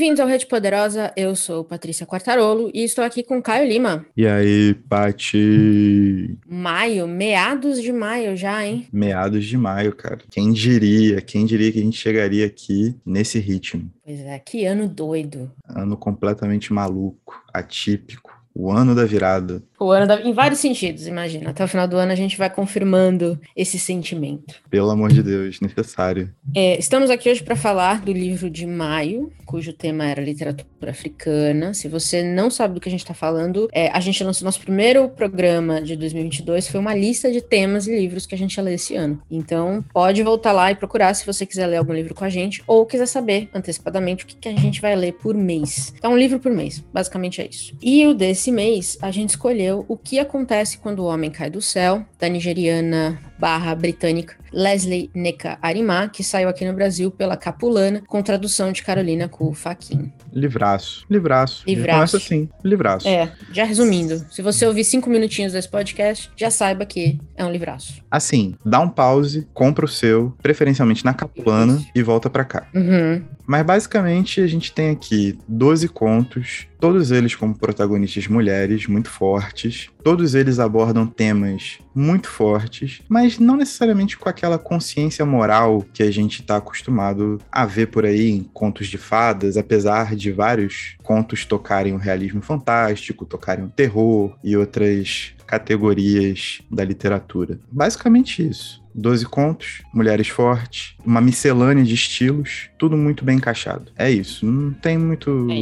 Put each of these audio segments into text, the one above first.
Bem-vindos ao Rede Poderosa, eu sou Patrícia Quartarolo e estou aqui com Caio Lima. E aí, Pati? Maio, meados de maio já, hein? Meados de maio, cara. Quem diria, quem diria que a gente chegaria aqui nesse ritmo? Pois é, que ano doido. Ano completamente maluco, atípico. O ano da virada. O ano da... Em vários sentidos, imagina. Até o final do ano a gente vai confirmando esse sentimento. Pelo amor de Deus, necessário. É, estamos aqui hoje para falar do livro de maio, cujo tema era literatura africana. Se você não sabe do que a gente está falando, é, a gente lançou nosso primeiro programa de 2022, foi uma lista de temas e livros que a gente ia ler esse ano. Então, pode voltar lá e procurar se você quiser ler algum livro com a gente ou quiser saber antecipadamente o que, que a gente vai ler por mês. Então, um livro por mês, basicamente é isso. E o desse mês, a gente escolheu O que Acontece Quando o Homem Cai do Céu, da nigeriana barra britânica Leslie Neka Arimá, que saiu aqui no Brasil pela Capulana, com tradução de Carolina Cu Faquin. Livraço. Livraço. Livraço. Começa assim. Livraço. É, já resumindo, se você ouvir cinco minutinhos desse podcast, já saiba que é um livraço. Assim, dá um pause, compra o seu, preferencialmente na Capulana, e volta pra cá. Uhum. Mas basicamente a gente tem aqui 12 contos, todos eles como protagonistas mulheres muito fortes. Todos eles abordam temas muito fortes, mas não necessariamente com aquela consciência moral que a gente está acostumado a ver por aí em contos de fadas, apesar de vários contos tocarem o realismo fantástico, tocarem o terror e outras categorias da literatura. Basicamente isso. Doze contos, mulheres fortes, uma miscelânea de estilos, tudo muito bem encaixado. É isso. Não tem muito, É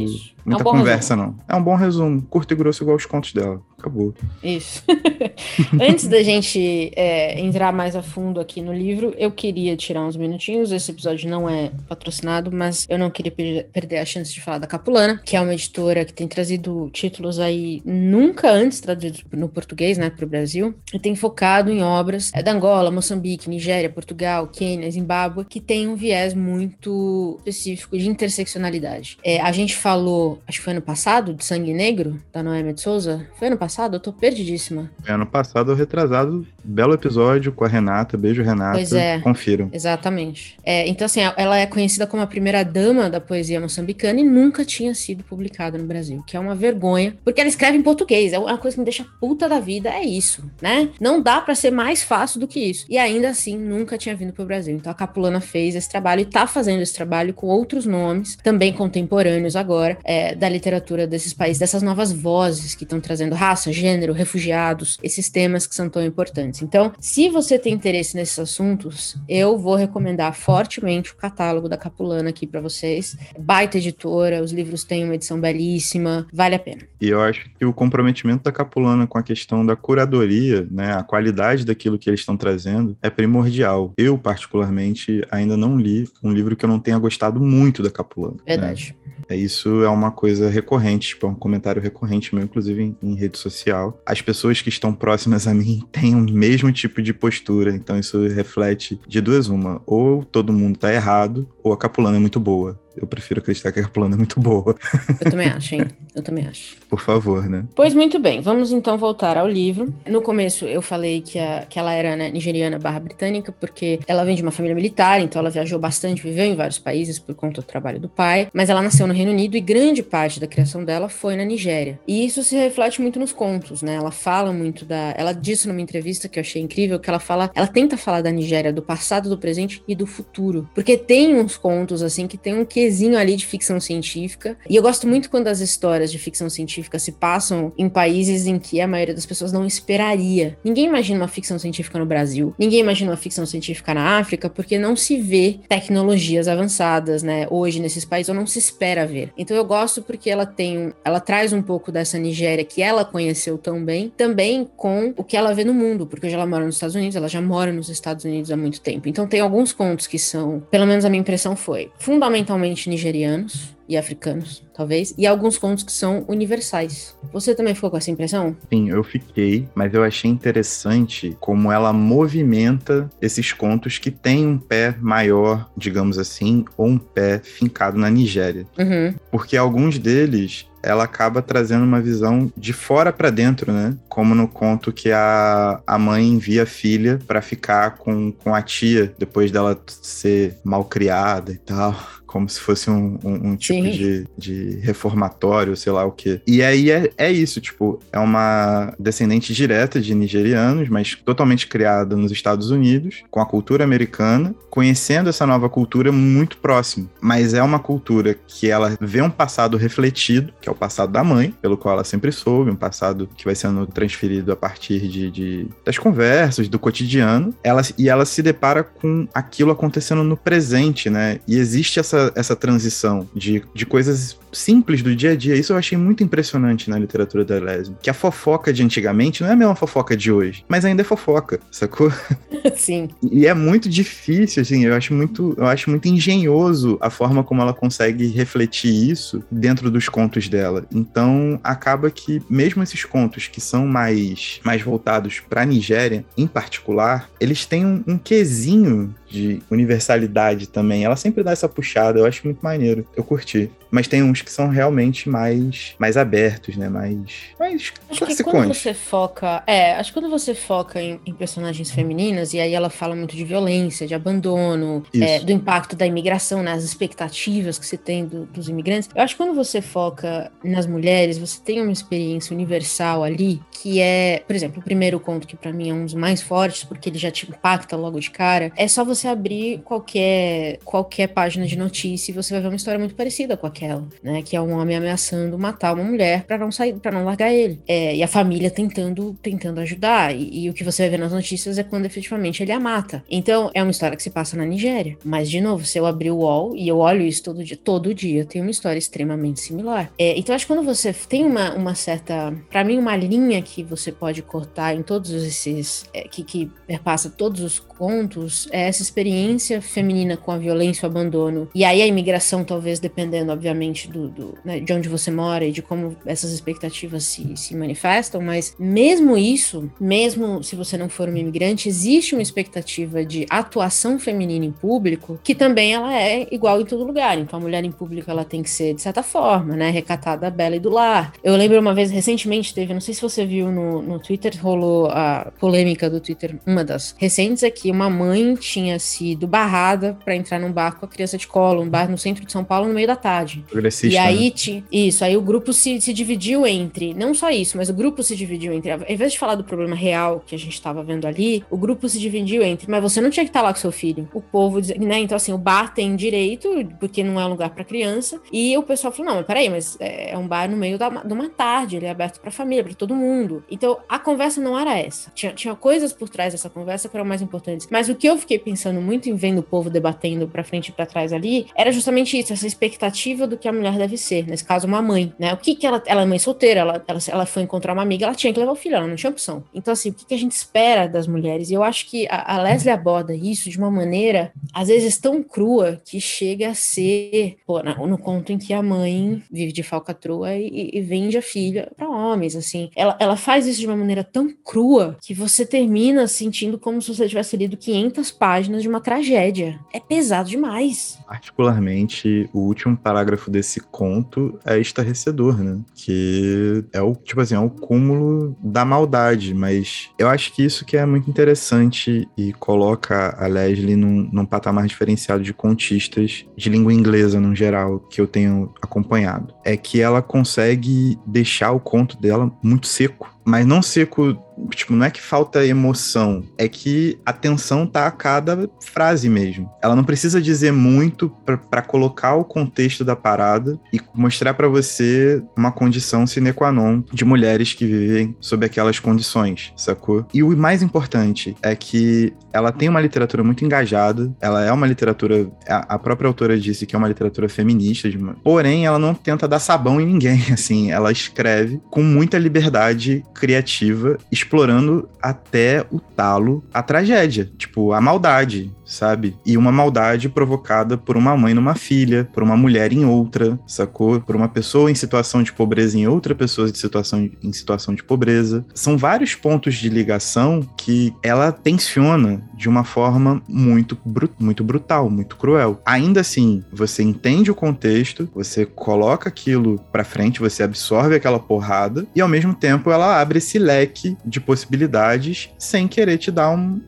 muita É um conversa, não. É um bom resumo, curto e grosso igual os contos dela. Acabou. Isso. Antes da gente é, entrar mais a fundo aqui no livro, eu queria tirar uns minutinhos. Esse episódio não é patrocinado, mas eu não queria per- perder a chance de falar da Capulana, que é uma editora que tem trazido títulos aí nunca antes traduzidos no português, né, para o Brasil, e tem focado em obras é, da Angola, Moçambique, Nigéria, Portugal, Quênia, Zimbábue, que tem um viés muito específico de interseccionalidade. É, a gente falou, acho que foi ano passado, de Sangue Negro, da Noemi de Souza. Foi ano passado? Eu tô perdidíssima. Ano passado, retrasado, belo episódio com a Renata. Beijo, Renata. Pois é. Confiram. Exatamente. É, então, assim, ela é conhecida como a primeira dama da poesia moçambicana e nunca tinha sido publicada no Brasil, que é uma vergonha, porque ela escreve em português. É uma coisa que me deixa puta da vida, é isso, né? Não dá pra ser mais fácil do que isso. E ainda assim, nunca tinha vindo pro Brasil. Então, a Capulana fez esse trabalho e tá fazendo esse trabalho com outros nomes, também contemporâneos agora, é, da literatura desses países, dessas novas vozes que estão trazendo raça, gênero, refugiados, esses temas que são tão importantes. Então, se você tem interesse nesses assuntos, eu vou recomendar fortemente o catálogo da Capulana aqui pra vocês. Baita editora, os livros têm uma edição belíssima, vale a pena. E eu acho que o comprometimento da Capulana com a questão da curadoria, né, a qualidade daquilo que eles estão trazendo, é primordial. Eu, particularmente, ainda não li um livro que eu não tenha gostado muito da Capulana. né? Verdade. É, Isso é uma coisa recorrente, tipo, é um comentário recorrente meu, inclusive em, em rede social. As pessoas que estão próximas a mim têm o mesmo tipo de postura, então isso reflete de duas uma. Ou todo mundo tá errado, ou a Capulana é muito boa. Eu prefiro acreditar que a Capulana é muito boa. Eu também acho, hein? Eu também acho. Por favor, né? Pois muito bem, vamos então voltar ao livro. No começo eu falei que, a- que ela era né, nigeriana barra britânica, porque ela vem de uma família militar, então ela viajou bastante, viveu em vários países por conta do trabalho do pai, mas ela nasceu no Reino Unido e grande parte da criação dela foi na Nigéria. E isso se reflete muito nos contos, né? Ela fala muito da. Ela disse numa entrevista que eu achei incrível que ela fala. Ela tenta falar da Nigéria, do passado, do presente e do futuro. Porque tem uns contos, assim, que tem um quesinho ali de ficção científica. E eu gosto muito quando as histórias de ficção científica se passam em países em que a maioria das pessoas não esperaria. Ninguém imagina uma ficção científica no Brasil. Ninguém imagina uma ficção científica na África, porque não se vê tecnologias avançadas, né? Hoje nesses países, ou não se espera ver. Então eu gosto porque ela tem, ela traz um pouco dessa Nigéria que ela conheceu tão bem, também com o que ela vê no mundo, porque hoje ela mora nos Estados Unidos, ela já mora nos Estados Unidos há muito tempo. Então tem alguns contos que são, pelo menos a minha impressão foi, fundamentalmente nigerianos e africanos, talvez, e alguns contos que são universais. Você também ficou com essa impressão? Sim, eu fiquei, mas eu achei interessante como ela movimenta esses contos que têm um pé maior, digamos assim, ou um pé fincado na Nigéria. Uhum. Porque alguns deles ela acaba trazendo uma visão de fora pra dentro, né? Como no conto que a, a mãe envia a filha pra ficar com, com a tia depois dela ser mal criada e tal. Como se fosse um, um, um tipo de, de reformatório, sei lá o quê. E aí é, é isso, tipo, é uma descendente direta de nigerianos, mas totalmente criada nos Estados Unidos, com a cultura americana, conhecendo essa nova cultura muito próximo. Mas é uma cultura que ela vê um passado refletido, que é o passado da mãe, pelo qual ela sempre soube, um passado que vai sendo transferido a partir de, de das conversas, do cotidiano. Ela, e ela se depara com aquilo acontecendo no presente, né? E existe essa, essa transição de, de coisas simples do dia a dia. Isso eu achei muito impressionante na literatura da Leslie. Que a fofoca de antigamente não é a mesma fofoca de hoje, mas ainda é fofoca, sacou? Sim. E é muito difícil, assim, eu acho muito, eu acho muito engenhoso a forma como ela consegue refletir isso dentro dos contos dela. Então, acaba que mesmo esses contos que são mais, mais voltados para a Nigéria, em particular, eles têm um, um quesinho de universalidade também. Ela sempre dá essa puxada, eu acho muito maneiro. Eu curti. Mas tem uns que são realmente mais, mais abertos, né? Mais, mais acho que quando você foca. É, acho que quando você foca em, em, personagens femininas, e aí ela fala muito de violência, de abandono, é, do impacto da imigração, nas né, expectativas que se tem do, dos imigrantes. Eu acho que quando você foca nas mulheres, você tem uma experiência universal ali, que é, por exemplo, o primeiro conto, que para mim é um dos mais fortes, porque ele já te impacta logo de cara, é só você abrir qualquer, qualquer página de notícia e você vai ver uma história muito parecida com aquela, né? Que é um homem ameaçando matar uma mulher para não sair, para não largar ele. É, e a família tentando, tentando ajudar. E, e, o que você vai ver nas notícias é quando efetivamente ele a mata. Então, é uma história que se passa na Nigéria. Mas, de novo, se eu abrir o UOL e eu olho isso todo dia, todo dia tem uma história extremamente similar. É, então, acho que quando você tem uma, uma certa. para mim, uma linha que você pode cortar em todos esses. É, que, que perpassa todos os contos, é essa experiência feminina com a violência o abandono, e aí a imigração, talvez dependendo, obviamente, do, do né, de onde você mora e de como essas expectativas se, se manifestam, mas mesmo isso, mesmo se você não for uma imigrante, existe uma expectativa de atuação feminina em público que também ela é igual em todo lugar. Então a mulher em público ela tem que ser, de certa forma, né, recatada, bela e do lar. Eu lembro uma vez, recentemente teve, não sei se você viu no, no Twitter, rolou a polêmica do Twitter, uma das recentes é que uma mãe tinha sido barrada para entrar num bar com a criança de colo, um bar no centro de São Paulo no meio da tarde. Progressista, e aí, né? isso, aí o grupo se, se dividiu entre, não só isso, mas o grupo se dividiu entre, ao invés de falar do problema real que a gente estava vendo ali, o grupo se dividiu entre, mas você não tinha que estar tá lá com seu filho. O povo, né? Então, assim, o bar tem direito, porque não é um lugar para criança, e o pessoal falou: não, mas peraí, mas é, é um bar no meio da, de uma tarde, ele é aberto para família, para todo mundo. Então, a conversa não era essa. Tinha, tinha coisas por trás dessa conversa que eram mais importantes. Mas o que eu fiquei pensando muito em vendo o povo debatendo para frente e para trás ali, era justamente isso, essa expectativa do que a mulher deve ser, nesse caso uma mãe, né? O que que ela, ela é mãe solteira, ela, ela, ela foi encontrar uma amiga, ela tinha que levar o filho, ela não tinha opção. Então assim, o que, que a gente espera das mulheres? E eu acho que a, a Leslie aborda isso de uma maneira, às vezes tão crua, que chega a ser, pô, no, no conto em que a mãe vive de falcatrua e, e vende a filha para homens, assim. Ela, ela faz isso de uma maneira tão crua que você termina sentindo como se você tivesse lido 500 páginas de uma tragédia. É pesado demais. Particularmente, o último parágrafo desse conto é estarrecedor, né? Que é o, tipo assim, é o cúmulo da maldade, mas eu acho que isso que é muito interessante e coloca a Leslie num, num patamar diferenciado de contistas de língua inglesa no geral, que eu tenho acompanhado. É que ela consegue deixar o conto dela muito seco, mas não seco tipo, não é que falta emoção, é que a tensão tá a cada frase mesmo. Ela não precisa dizer muito para colocar o contexto da parada e mostrar para você uma condição sine qua non de mulheres que vivem sob aquelas condições, sacou? E o mais importante é que ela tem uma literatura muito engajada, ela é uma literatura, a própria autora disse que é uma literatura feminista, porém ela não tenta dar sabão em ninguém, assim, ela escreve com muita liberdade criativa, explorando até o talo a tragédia, tipo, a maldade, sabe? E uma maldade provocada por uma mãe numa filha, por uma mulher em outra, sacou? Por uma pessoa em situação de pobreza em outra pessoa de situação, em situação de pobreza. São vários pontos de ligação que ela tensiona de uma forma muito, muito brutal, muito cruel. Ainda assim, você entende o contexto, você coloca aquilo pra frente, você absorve aquela porrada e ao mesmo tempo ela abre esse leque de possibilidades sem querer te dar um,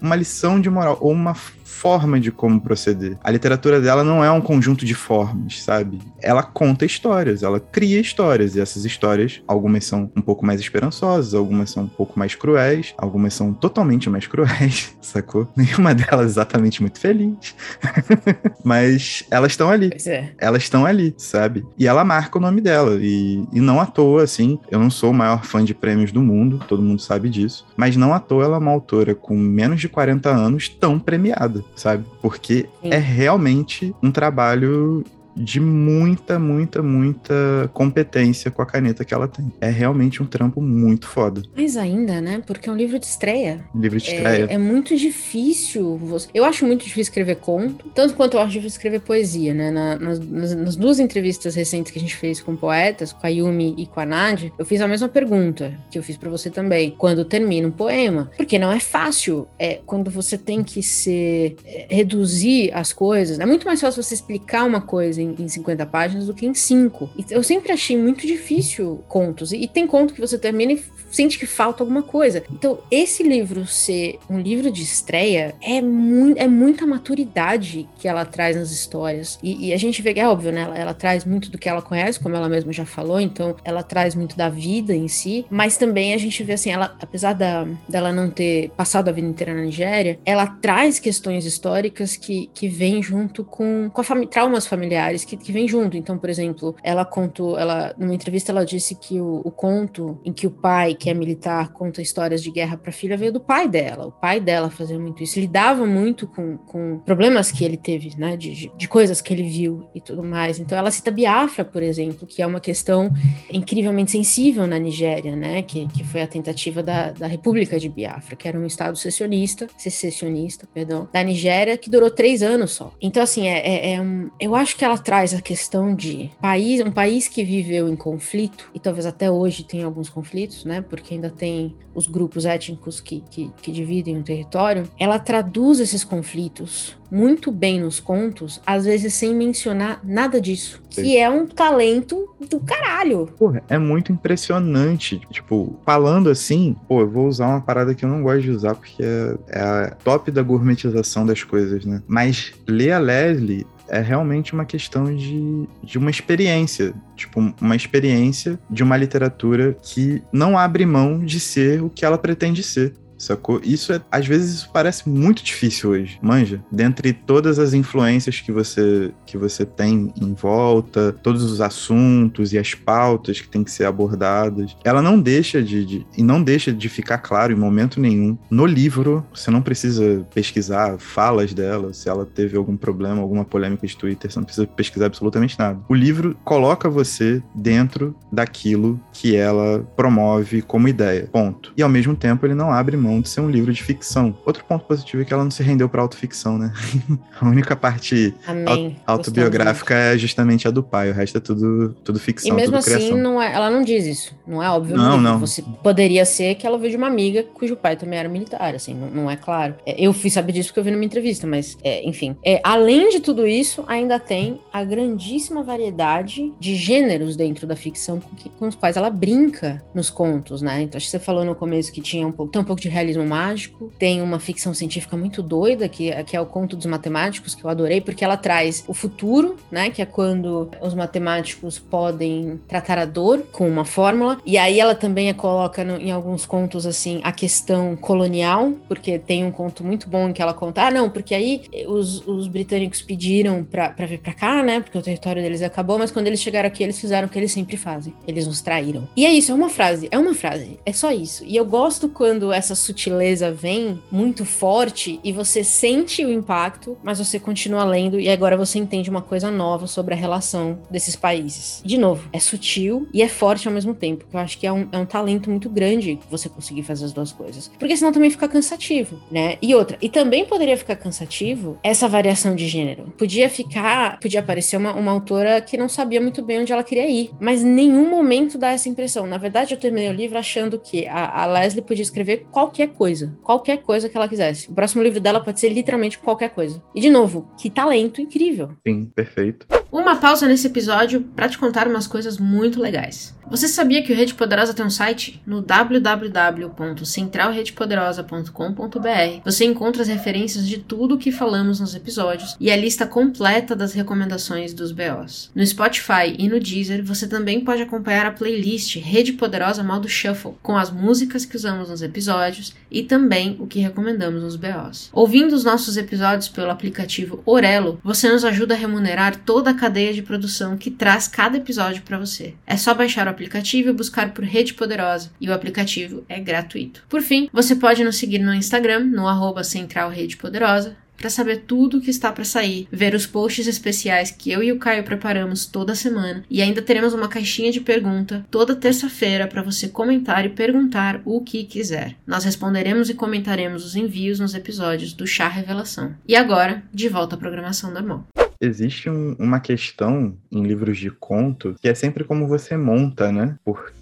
uma lição de moral ou uma forma de como proceder. A literatura dela não é um conjunto de formas, sabe? Ela conta histórias, ela cria histórias, e essas histórias, algumas são um pouco mais esperançosas, algumas são um pouco mais cruéis, algumas são totalmente mais cruéis, sacou? Nenhuma delas exatamente muito feliz. Mas elas estão ali. É. Elas estão ali, sabe? E ela marca o nome dela. E, e não à toa, assim, eu não sou o maior fã de prêmios do mundo, todo mundo sabe disso. Mas não à toa ela é uma autora com menos de 40 anos tão premiada, sabe? Porque Sim. é realmente um trabalho de muita, muita, muita competência com a caneta que ela tem. É realmente um trampo muito foda. Mais ainda, né? Porque é um livro de estreia. Livro de estreia. É, é muito difícil. Você... Eu acho muito difícil escrever conto, tanto quanto eu acho difícil escrever poesia, né? Na, nas, nas, duas entrevistas recentes que a gente fez com poetas, com a Yumi e com a Nad, eu fiz a mesma pergunta que eu fiz para você também. Quando termina um poema? Porque não é fácil. É quando você tem que ser. É, reduzir as coisas. É muito mais fácil você explicar uma coisa em, em 50 páginas do que em 5. Eu sempre achei muito difícil contos. E, e tem conto que você termina e sente que falta alguma coisa. Então, esse livro ser um livro de estreia é, mu é muita maturidade que ela traz nas histórias. E, e a gente vê é óbvio, né? Ela, ela, traz muito do que ela conhece, como ela mesma já falou, então ela traz muito da vida em si, mas também a gente vê assim, ela, apesar da, dela não ter passado a vida inteira na Nigéria, ela traz questões históricas que, que vêm junto com, com fami traumas familiares que, que vêm junto. Então, por exemplo, ela contou, ela, numa entrevista, ela disse que o, o conto em que o pai, que é militar, conta histórias de guerra para a filha, veio do pai dela. O pai dela fazia muito isso. Lidava muito com, com problemas que ele teve, né? De, de coisas que ele viu e tudo mais. Então ela cita Biafra, por exemplo, que é uma questão incrivelmente sensível na Nigéria, né? Que, que foi a tentativa da, da República de Biafra, que era um estado secessionista, secessionista, perdão, da Nigéria, que durou três anos só. Então, assim, é, é, é um, eu acho que ela traz a questão de país, um país que viveu em conflito, e talvez até hoje tenha alguns conflitos, né? Porque ainda tem os grupos étnicos que, que, que dividem o território, ela traduz esses conflitos muito bem nos contos, às vezes sem mencionar nada disso. Sim. Que é um talento do caralho. Porra, é muito impressionante. Tipo, falando assim, pô, eu vou usar uma parada que eu não gosto de usar porque é, é a top da gourmetização das coisas, né? Mas ler a Leslie é realmente uma questão de, de uma experiência. Tipo, uma experiência de uma literatura que não abre mão de ser o que ela pretende ser sacou? Isso é, às vezes isso parece muito difícil hoje, manja. Dentre todas as influências que você que você tem em volta, todos os assuntos e as pautas que tem que ser abordadas, ela não deixa de, de e não deixa de ficar claro em momento nenhum no livro. Você não precisa pesquisar falas dela, se ela teve algum problema, alguma polêmica de Twitter, você não precisa pesquisar absolutamente nada. O livro coloca você dentro daquilo que ela promove como ideia. Ponto. E ao mesmo tempo ele não abre mão de ser um livro de ficção. Outro ponto positivo é que ela não se rendeu para autoficção, né? a única parte Amém. autobiográfica é justamente a do pai, o resto é tudo, tudo ficção. E mesmo assim, não é, ela não diz isso. Não é óbvio. Não, não. Você poderia ser que ela veio de uma amiga cujo pai também era militar, assim, não, não é claro. É, eu fui saber disso porque eu vi numa entrevista, mas, é, enfim. É, além de tudo isso, ainda tem a grandíssima variedade de gêneros dentro da ficção com, que, com os quais ela brinca nos contos, né? Então, acho que você falou no começo que tinha um pouco, tem um pouco de realismo mágico, tem uma ficção científica muito doida, que, que é o Conto dos Matemáticos, que eu adorei, porque ela traz o futuro, né, que é quando os matemáticos podem tratar a dor com uma fórmula, e aí ela também coloca no, em alguns contos, assim, a questão colonial, porque tem um conto muito bom em que ela conta, ah, não, porque aí os, os britânicos pediram pra vir pra cá, né, porque o território deles acabou, mas quando eles chegaram aqui, eles fizeram o que eles sempre fazem, eles nos traíram. E é isso, é uma frase, é uma frase, é só isso. E eu gosto quando essa sutileza vem muito forte e você sente o impacto, mas você continua lendo e agora você entende uma coisa nova sobre a relação desses países. De novo, é sutil e é forte ao mesmo tempo, que eu acho que é um, é um talento muito grande você conseguir fazer as duas coisas. Porque senão também fica cansativo, né? E outra, e também poderia ficar cansativo essa variação de gênero. Podia ficar, podia aparecer uma, uma autora que não sabia muito bem onde ela queria ir, mas nenhum momento dá essa impressão. Na verdade, eu terminei o livro achando que a, a Leslie podia escrever qualquer coisa, qualquer coisa que ela quisesse. O próximo livro dela pode ser literalmente qualquer coisa. E de novo, que talento incrível. Sim, perfeito. Uma pausa nesse episódio para te contar umas coisas muito legais. Você sabia que o Rede Poderosa tem um site? No www.centralredepoderosa.com.br você encontra as referências de tudo o que falamos nos episódios e a lista completa das recomendações dos BOs. No Spotify e no Deezer você também pode acompanhar a playlist Rede Poderosa Modo Shuffle, com as músicas que usamos nos episódios e também o que recomendamos nos BOs. Ouvindo os nossos episódios pelo aplicativo Orelo, você nos ajuda a remunerar toda a cadeia de produção que traz cada episódio para você. É só baixar o aplicativo e buscar por Rede Poderosa, e o aplicativo é gratuito. Por fim, você pode nos seguir no Instagram, no arroba Central Rede Poderosa, para saber tudo o que está para sair, ver os posts especiais que eu e o Caio preparamos toda semana e ainda teremos uma caixinha de pergunta toda terça-feira para você comentar e perguntar o que quiser. Nós responderemos e comentaremos os envios nos episódios do Chá Revelação. E agora, de volta à programação normal existe um, uma questão em livros de conto que é sempre como você monta, né? Porque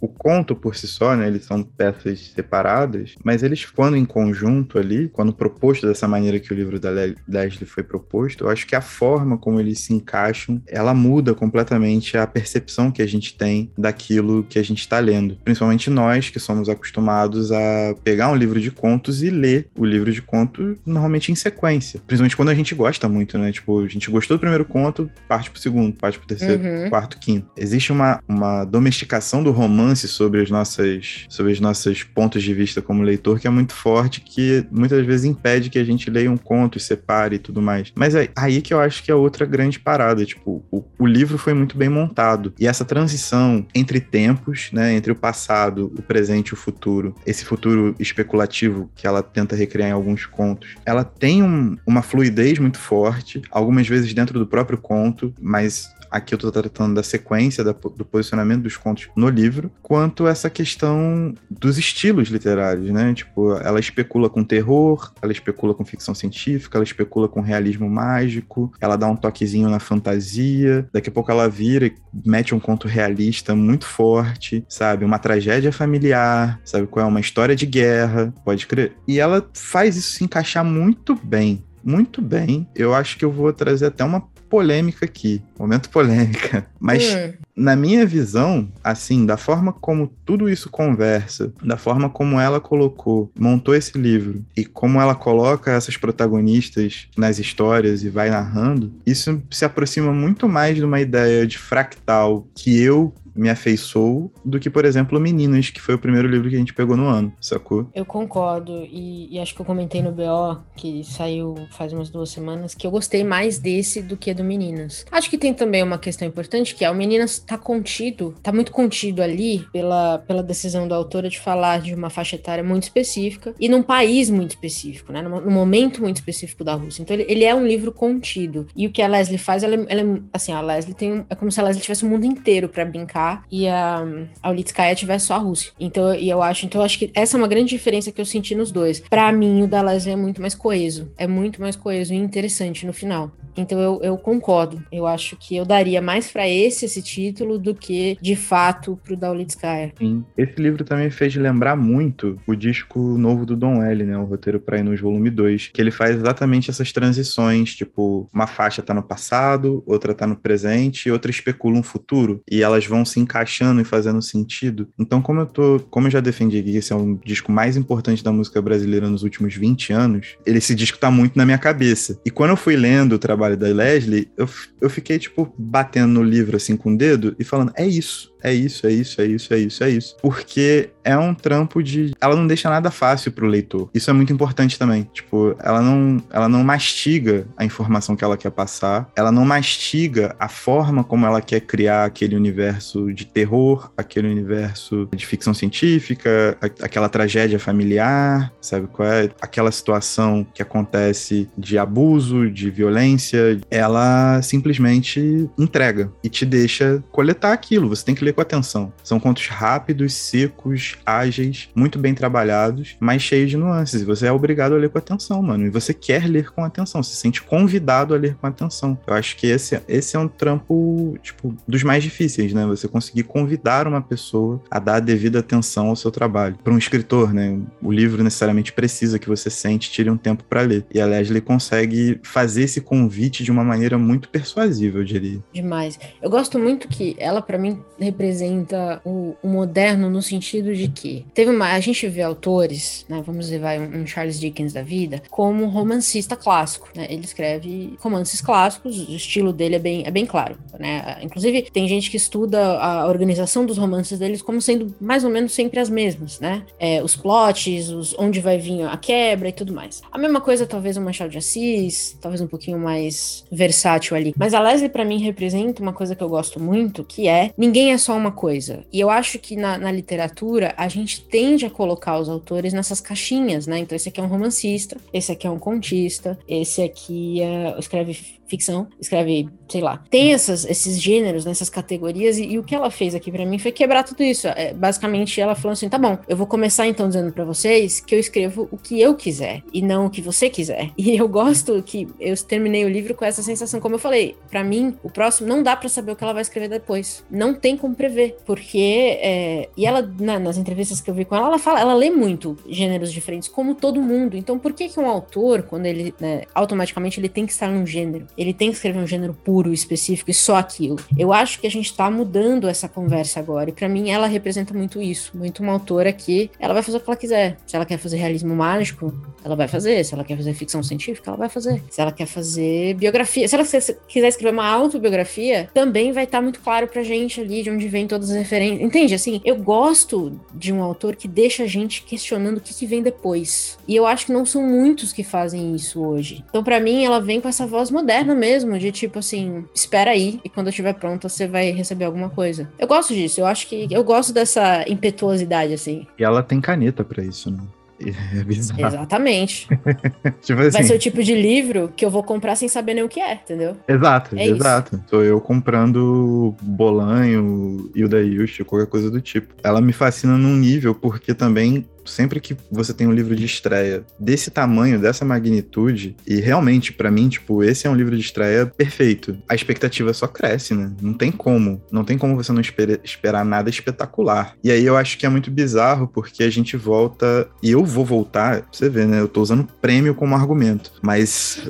o conto por si só, né, eles são peças separadas, mas eles quando em conjunto ali, quando proposto dessa maneira que o livro da Leslie foi proposto, eu acho que a forma como eles se encaixam, ela muda completamente a percepção que a gente tem daquilo que a gente está lendo. Principalmente nós que somos acostumados a pegar um livro de contos e ler o livro de conto normalmente em sequência. Principalmente quando a gente gosta muito, né? Tipo, a gente gostou do primeiro conto, parte pro segundo, parte pro terceiro, uhum. quarto, quinto. Existe uma, uma domesticação do romance sobre as nossas sobre os nossos pontos de vista como leitor que é muito forte, que muitas vezes impede que a gente leia um conto e separe e tudo mais. Mas é aí que eu acho que é outra grande parada. Tipo, o, o livro foi muito bem montado. E essa transição entre tempos, né? Entre o passado, o presente e o futuro, esse futuro especulativo que ela tenta recriar em alguns contos, ela tem um, uma fluidez muito forte, algumas vezes dentro do próprio conto, mas aqui eu estou tratando da sequência, da, do posicionamento dos contos no livro, quanto essa questão dos estilos literários, né? Tipo, ela especula com terror, ela especula com ficção científica, ela especula com realismo mágico, ela dá um toquezinho na fantasia, daqui a pouco ela vira e mete um conto realista muito forte, sabe? Uma tragédia familiar, sabe? Qual é uma história de guerra, pode crer. E ela faz isso se encaixar muito bem muito bem. Eu acho que eu vou trazer até uma polêmica aqui, momento polêmica. Mas hum. na minha visão, assim, da forma como tudo isso conversa, da forma como ela colocou, montou esse livro e como ela coloca essas protagonistas nas histórias e vai narrando, isso se aproxima muito mais de uma ideia de fractal que eu me afeiçoou do que, por exemplo, Meninas, que foi o primeiro livro que a gente pegou no ano, sacou? Eu concordo, e, e, acho que eu comentei no BO, que saiu faz umas duas semanas, que eu gostei mais desse do que do Meninas. Acho que tem também uma questão importante, que é o Meninas tá contido, tá muito contido ali pela, pela decisão da autora de falar de uma faixa etária muito específica e num país muito específico, né? Num, num momento muito específico da Rússia. Então ele, ele, é um livro contido. E o que a Leslie faz, ela, ela é, assim, a Leslie tem, é como se a Leslie tivesse o mundo inteiro para brincar e a, a Ulitskaya tivesse só a Rússia. Então, e eu acho, então eu acho que essa é uma grande diferença que eu senti nos dois. Para mim, o da Leslie é muito mais coeso. É muito mais coeso e interessante no final. Então eu, eu concordo. Eu acho que eu daria mais para esse esse título do que, de fato, pro da Ulitskaya. Sim. Esse livro também fez lembrar muito o disco novo do Don L, né? O Roteiro para Inus Volume 2, que ele faz exatamente essas transições, tipo, uma faixa tá no passado, outra tá no presente outra especula um futuro, e elas vão se se encaixando e fazendo sentido. Então, como eu tô, como eu já defendi aqui, esse é um disco mais importante da música brasileira nos últimos 20 anos, ele, esse disco tá muito na minha cabeça. E quando eu fui lendo o trabalho da Leslie, eu, eu fiquei, tipo, batendo no livro assim com o dedo e falando: é isso é isso, é isso, é isso, é isso, é isso. Porque é um trampo de. Ela não deixa nada fácil pro leitor. Isso é muito importante também. Tipo, ela não, ela não mastiga a informação que ela quer passar, ela não mastiga a forma como ela quer criar aquele universo de terror, aquele universo de ficção científica, aquela tragédia familiar, sabe qual é? Aquela situação que acontece de abuso, de violência. Ela simplesmente entrega e te deixa coletar aquilo. Você tem que ler com atenção. São contos rápidos, secos, ágeis, muito bem trabalhados, mas cheios de nuances. E você é obrigado a ler com atenção, mano. E você quer ler com atenção, se sente convidado a ler com atenção. Eu acho que esse, esse é um trampo, tipo, dos mais difíceis, né? Você conseguir convidar uma pessoa a dar a devida atenção ao seu trabalho. Para um escritor, né? O livro necessariamente precisa que você sente, tire um tempo para ler. E a Leslie consegue fazer esse convite de uma maneira muito persuasiva, eu diria. Demais. Eu gosto muito que ela, para mim, representa representa o, o, moderno no sentido de que teve uma. A gente vê autores, né? Vamos levar um, um Charles Dickens da vida, como romancista clássico, né? Ele escreve romances clássicos, o estilo dele é bem, é bem claro, né? Inclusive, tem gente que estuda a organização dos romances deles como sendo mais ou menos sempre as mesmas, né? É, os plots, os, onde vai vir a quebra e tudo mais. A mesma coisa, talvez, o Machado de Assis, talvez um pouquinho mais versátil ali. Mas a Leslie, para mim, representa uma coisa que eu gosto muito, que é ninguém é só uma coisa. E eu acho que na, na literatura a gente tende a colocar os autores nessas caixinhas, né? Então, esse aqui é um romancista, esse aqui é um contista, esse aqui é, escreve ficção, escreve, sei lá. Tem essas, esses gêneros, nessas categorias, e, e, o que ela fez aqui para mim foi quebrar tudo isso. É, basicamente, ela falou assim: tá bom, eu vou começar então dizendo para vocês que eu escrevo o que eu quiser e não o que você quiser. E eu gosto que eu terminei o livro com essa sensação, como eu falei, para mim, o próximo não dá para saber o que ela vai escrever depois. Não tem como prever, porque. É, e ela, na, nas entrevistas que eu vi com ela, ela fala, ela lê muito gêneros diferentes, como todo mundo. Então, por que, que um autor, quando ele, né, automaticamente, ele tem que estar num gênero? Ele tem que escrever um gênero puro, específico e só aquilo. Eu acho que a gente tá mudando essa conversa agora. E para mim ela representa muito isso. Muito uma autora que ela vai fazer o que ela quiser. Se ela quer fazer realismo mágico, ela vai fazer. Se ela quer fazer ficção científica, ela vai fazer. Se ela quer fazer biografia, se ela quiser escrever uma autobiografia, também vai estar tá muito claro pra gente ali de onde vem todas as referências. Entende? Assim, eu gosto de um autor que deixa a gente questionando o que, que vem depois. E eu acho que não são muitos que fazem isso hoje. Então, para mim, ela vem com essa voz moderna mesmo, de tipo assim, espera aí e quando eu estiver pronta você vai receber alguma coisa. Eu gosto disso, eu acho que eu gosto dessa impetuosidade assim. E ela tem caneta para isso, né? É bizarro. Exatamente. tipo assim. Vai ser o tipo de livro que eu vou comprar sem saber nem o que é, entendeu? Exato, é exato. Isso. Sou eu comprando Bolanho, Hilda Yushi, qualquer coisa do tipo. Ela me fascina num nível porque também sempre que você tem um livro de estreia desse tamanho, dessa magnitude, e realmente, para mim, tipo, esse é um livro de estreia perfeito. A expectativa só cresce, né? Não tem como. Não tem como você não esper esperar nada espetacular. E aí eu acho que é muito bizarro, porque a gente volta, e eu vou voltar, você vê, né? Eu tô usando prêmio como argumento, mas.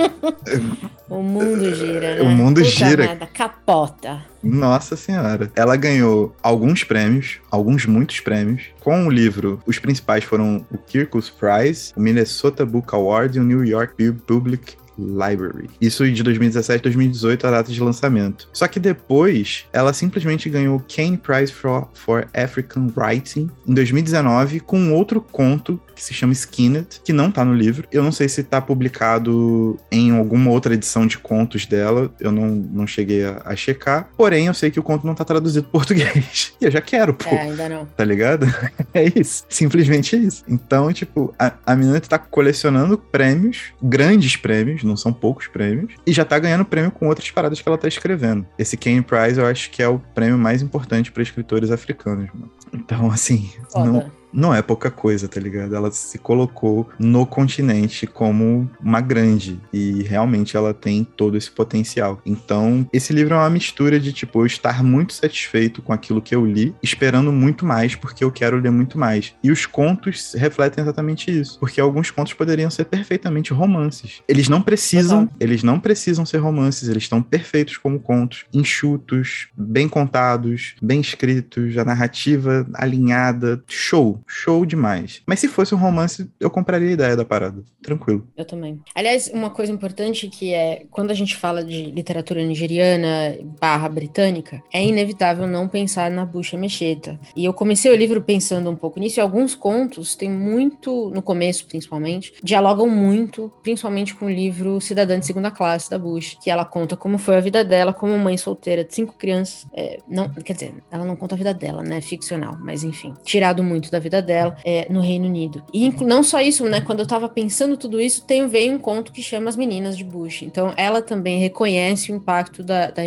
o mundo gira, né? O mundo Puta gira. Nada, capota. Nossa Senhora. Ela ganhou alguns prêmios, alguns muitos prêmios. Com o livro, os principais foram o Kirkus Prize, o Minnesota Book Award e o New York Public Library. Isso de 2017 2018, a data de lançamento. Só que depois, ela simplesmente ganhou o Kane Prize for, for African Writing em 2019 com outro conto que se chama Skinned, que não tá no livro. Eu não sei se tá publicado em alguma outra edição de contos dela, eu não, não cheguei a, a checar. Porém, eu sei que o conto não tá traduzido para português. E eu já quero, pô. É, ainda não. Tá ligado? É isso. Simplesmente isso. Então, tipo, a, a menina tá colecionando prêmios, grandes prêmios, não são poucos prêmios, e já tá ganhando prêmio com outras paradas que ela tá escrevendo. Esse Kane Prize eu acho que é o prêmio mais importante para escritores africanos, mano. Então, assim, não não é pouca coisa, tá ligado? Ela se colocou no continente como uma grande e realmente ela tem todo esse potencial. Então, esse livro é uma mistura de tipo eu estar muito satisfeito com aquilo que eu li, esperando muito mais porque eu quero ler muito mais. E os contos refletem exatamente isso, porque alguns contos poderiam ser perfeitamente romances. Eles não precisam, eles não precisam ser romances, eles estão perfeitos como contos, enxutos, bem contados, bem escritos, a narrativa alinhada, show show demais. Mas se fosse um romance, eu compraria a ideia da parada. Tranquilo. Eu também. Aliás, uma coisa importante que é, quando a gente fala de literatura nigeriana barra britânica, é inevitável não pensar na bucha mexeta. E eu comecei o livro pensando um pouco nisso, e alguns contos têm muito, no começo principalmente, dialogam muito, principalmente com o livro Cidadã de Segunda Classe, da Bush, que ela conta como foi a vida dela como mãe solteira de cinco crianças. É, não, quer dizer, ela não conta a vida dela, né? Ficcional, mas enfim, tirado muito da vida vida dela é, no Reino Unido. E não só isso, né? Quando eu tava pensando tudo isso, tem, veio um conto que chama As Meninas de Bush. Então ela também reconhece o impacto da, da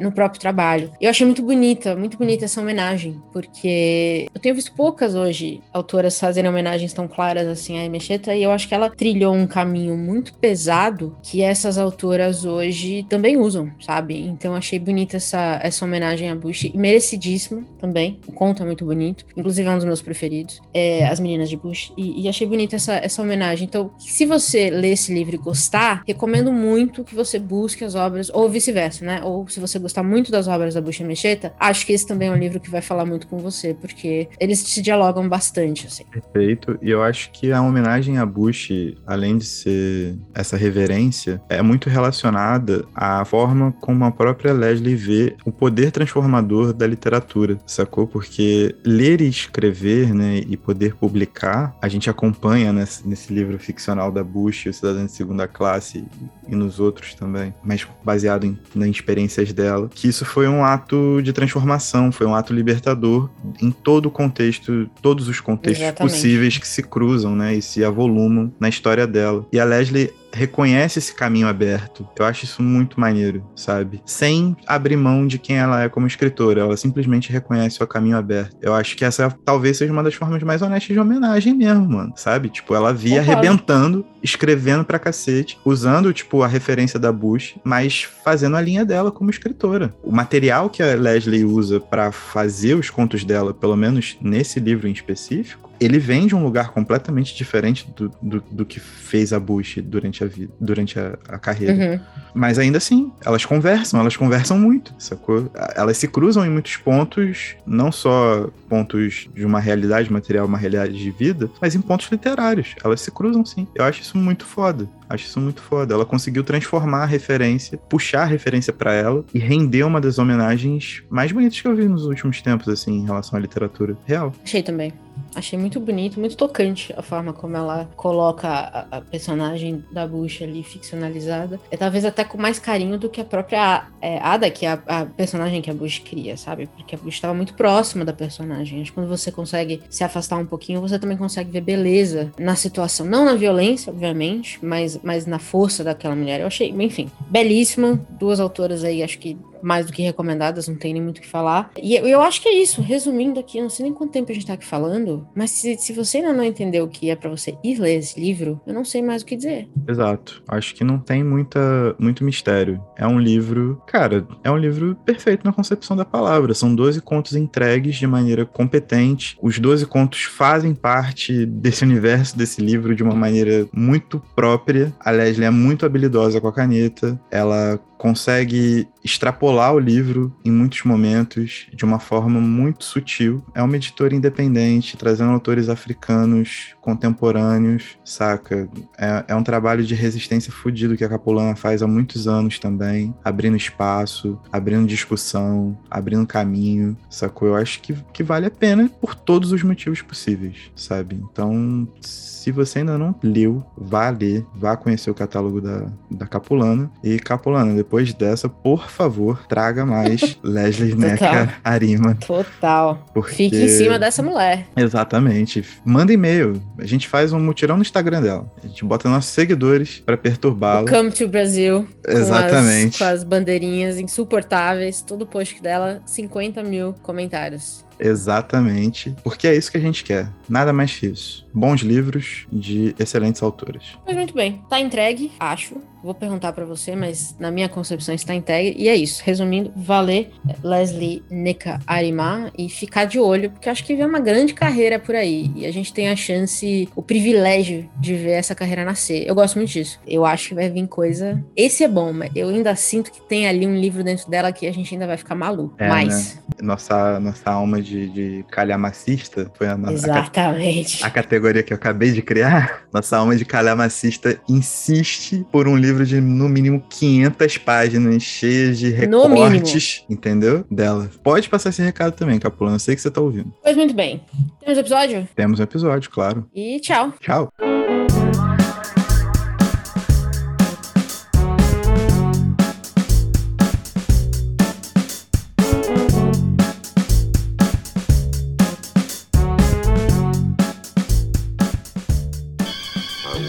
no próprio trabalho. Eu achei muito bonita, muito bonita essa homenagem, porque eu tenho visto poucas hoje autoras fazerem homenagens tão claras assim à Emecheta, e eu acho que ela trilhou um caminho muito pesado que essas autoras hoje também usam, sabe? Então achei bonita essa, essa homenagem a Bush, merecidíssima também. O conto é muito bonito, inclusive é um dos meus preferidos preferidos, é As Meninas de Bush, e, e, achei bonita essa, essa homenagem. Então, se você ler esse livro e gostar, recomendo muito que você busque as obras, ou vice-versa, né? Ou se você gostar muito das obras da Bush e Mecheta, acho que esse também é um livro que vai falar muito com você, porque eles se dialogam bastante, assim. Perfeito, e eu acho que a homenagem a Bush, além de ser essa reverência, é muito relacionada à forma como a própria Leslie vê o poder transformador da literatura, sacou? Porque ler e escrever, né, e poder publicar, a gente acompanha nesse, nesse livro ficcional da Bush, O Cidadão de Segunda Classe, e nos outros também, mas baseado em, nas experiências dela, que isso foi um ato de transformação, foi um ato libertador em todo o contexto, todos os contextos Exatamente. possíveis que se cruzam, né, e se avolumam na história dela. E a Leslie reconhece esse caminho aberto. Eu acho isso muito maneiro, sabe? Sem abrir mão de quem ela é como escritora. Ela simplesmente reconhece o caminho aberto. Eu acho que essa talvez seja uma das formas mais honestas de homenagem mesmo, mano. Sabe? Tipo, ela via Concordo. arrebentando, escrevendo pra cacete, usando, tipo, a referência da Bush, mas fazendo a linha dela como escritora. O material que a Leslie usa para fazer os contos dela, pelo menos nesse livro em específico, ele vem de um lugar completamente diferente do, do, do que fez a Bush durante a vida, durante a, a carreira. Uhum. Mas ainda assim, elas conversam, elas conversam muito, sacou? Elas se cruzam em muitos pontos, não só pontos de uma realidade material, uma realidade de vida, mas em pontos literários. Elas se cruzam sim. Eu acho isso muito foda. Acho isso muito foda. Ela conseguiu transformar a referência, puxar a referência para ela e render uma das homenagens mais bonitas que eu vi nos últimos tempos, assim, em relação à literatura real. Achei também. Achei muito bonito, muito tocante a forma como ela coloca a, a personagem da Bush ali ficcionalizada. É talvez até com mais carinho do que a própria é, Ada, que é a, a, personagem que a Bush cria, sabe? Porque a Bush estava muito próxima da personagem. Acho que quando você consegue se afastar um pouquinho, você também consegue ver beleza na situação. Não na violência, obviamente, mas, mas na força daquela mulher. Eu achei, enfim, belíssima. Duas autoras aí, acho que mais do que recomendadas, não tem nem muito o que falar. E eu, acho que é isso. Resumindo aqui, não sei nem quanto tempo a gente tá aqui falando, mas se, se você ainda não entendeu o que é para você ir ler esse livro, eu não sei mais o que dizer. Exato. Acho que não tem muita, muito mistério. É um livro, cara, é um livro perfeito na concepção da palavra. São 12 contos entregues de maneira competente. Os 12 contos fazem parte desse universo, desse livro, de uma maneira muito própria. A Leslie é muito habilidosa com a caneta. Ela consegue extrapolar o livro em muitos momentos de uma forma muito sutil. É uma editora independente, trazendo autores africanos contemporâneos, saca? É, é um trabalho de resistência fudido que a Capulana faz há muitos anos também, abrindo espaço, abrindo discussão, abrindo caminho, sacou? Eu acho que, que vale a pena por todos os motivos possíveis, sabe? Então, se você ainda não leu, vá ler, vá conhecer o catálogo da, da Capulana. E Capulana, depois dessa, por favor, traga mais Leslie Neca Arima. Total. Porque... Fique em cima dessa mulher. Exatamente. Manda e-mail. A gente faz um mutirão no Instagram dela. A gente bota nossos seguidores para perturbá-la. Come to Brasil. Exatamente. Com as, com as bandeirinhas insuportáveis. Todo post dela, 50 mil comentários. Exatamente. Porque é isso que a gente quer. Nada mais que isso. Bons livros de excelentes autores. Mas muito bem. Tá entregue, acho. Vou perguntar para você, mas na minha concepção está entregue. E é isso. Resumindo, valer Leslie Neka Arima e ficar de olho, porque acho que vem uma grande carreira por aí. E a gente tem a chance, o privilégio de ver essa carreira nascer. Eu gosto muito disso. Eu acho que vai vir coisa. Esse é bom, mas eu ainda sinto que tem ali um livro dentro dela que a gente ainda vai ficar maluco. É, mas. Né? Nossa, nossa alma de, de calhamacista foi a nossa. Exatamente. A, a categoria que eu acabei de criar. Nossa alma de calhamacista insiste por um livro livro de no mínimo 500 páginas, cheias de recortes, entendeu? Dela. Pode passar esse recado também, Capulano. Eu sei que você tá ouvindo. Pois muito bem. Temos episódio? Temos um episódio, claro. E tchau. Tchau.